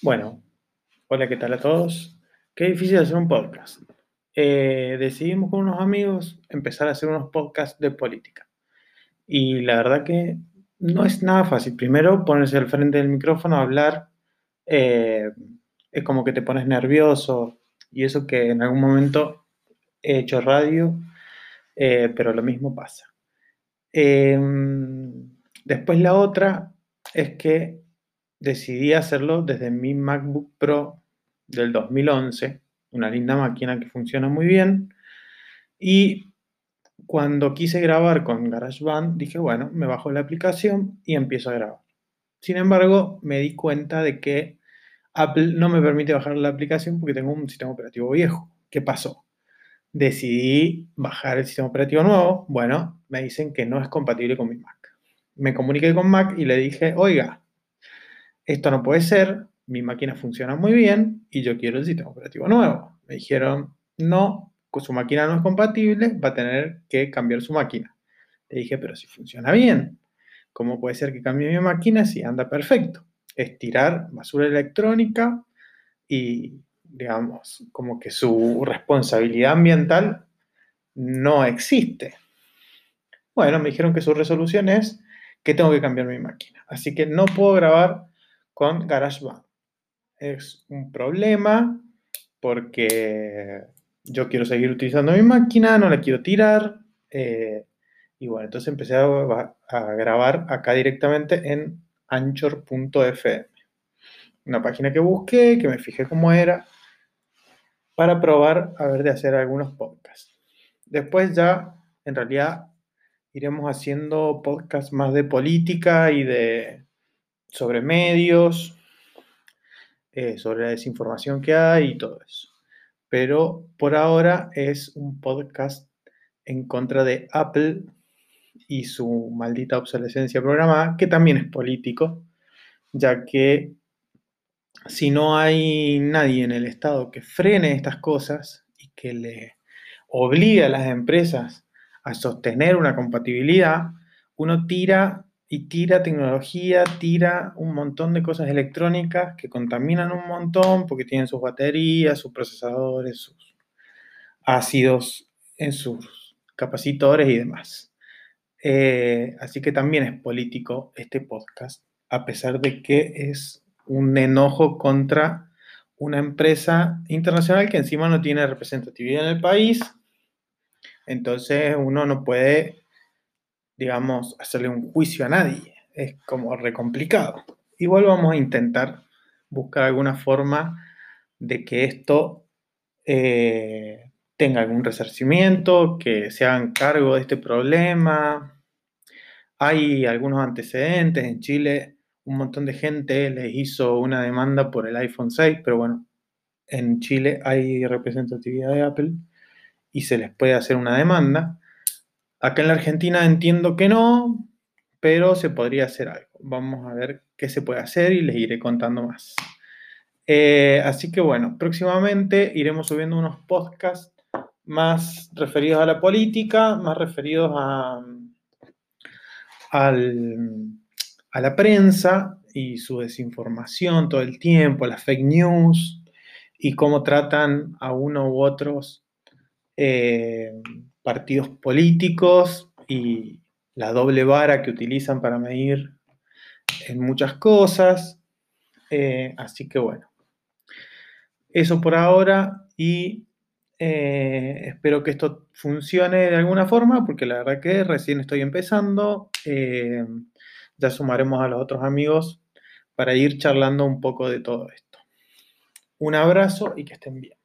Bueno, hola, ¿qué tal a todos? Qué difícil hacer un podcast. Eh, decidimos con unos amigos empezar a hacer unos podcasts de política. Y la verdad que no es nada fácil. Primero, ponerse al frente del micrófono a hablar, eh, es como que te pones nervioso. Y eso que en algún momento he hecho radio, eh, pero lo mismo pasa. Em, después la otra es que decidí hacerlo desde mi MacBook Pro del 2011, una linda máquina que funciona muy bien. Y cuando quise grabar con GarageBand, dije, bueno, me bajo la aplicación y empiezo a grabar. Sin embargo, me di cuenta de que Apple no me permite bajar la aplicación porque tengo un sistema operativo viejo. ¿Qué pasó? Decidí bajar el sistema operativo nuevo. Bueno, me dicen que no es compatible con mi Mac. Me comuniqué con Mac y le dije, oiga, esto no puede ser, mi máquina funciona muy bien y yo quiero el sistema operativo nuevo. Me dijeron, no, su máquina no es compatible, va a tener que cambiar su máquina. Le dije, pero si funciona bien, ¿cómo puede ser que cambie mi máquina si anda perfecto? Es tirar basura electrónica y, digamos, como que su responsabilidad ambiental no existe. Bueno, me dijeron que su resolución es que tengo que cambiar mi máquina. Así que no puedo grabar con GarageBand. Es un problema porque yo quiero seguir utilizando mi máquina, no la quiero tirar. Eh, y bueno, entonces empecé a, a, grabar acá directamente en anchor.fm. Una página que busqué, que me fijé cómo era, para probar a ver de hacer algunos podcasts. Después ya, en realidad, iremos haciendo podcasts más de política y de sobre medios, eh, sobre la desinformación que hay y todo eso. Pero por ahora es un podcast en contra de Apple y su maldita obsolescencia programada, que también es político, ya que si no hay nadie en el Estado que frene estas cosas y que le obligue a las empresas a sostener una compatibilidad, uno tira y tira tecnología, tira un montón de cosas electrónicas que contaminan un montón porque tienen sus baterías, sus procesadores, sus ácidos en sus capacitores y demás. Eh, así que también es político este podcast, a pesar de que es un enojo contra una empresa internacional que encima no tiene representatividad en el país. Entonces uno no puede digamos, hacerle un juicio a nadie. Es como re complicado. Igual vamos a intentar buscar alguna forma de que esto eh, tenga algún resarcimiento, que se hagan cargo de este problema. Hay algunos antecedentes. En Chile un montón de gente les hizo una demanda por el iPhone 6, pero bueno, en Chile hay representatividad de Apple y se les puede hacer una demanda. Acá en la Argentina entiendo que no, pero se podría hacer algo. Vamos a ver qué se puede hacer y les iré contando más. Eh, así que bueno, próximamente iremos subiendo unos podcasts más referidos a la política, más referidos a, la prensa y su desinformación todo el tiempo, las fake news y cómo tratan a uno u otros eh, partidos políticos y la doble vara que utilizan para medir en muchas cosas. Eh, así que bueno, eso por ahora y eh, espero que esto funcione de alguna forma porque la verdad que recién estoy empezando. Eh, ya sumaremos a los otros amigos para ir charlando un poco de todo esto. Un abrazo y que estén bien.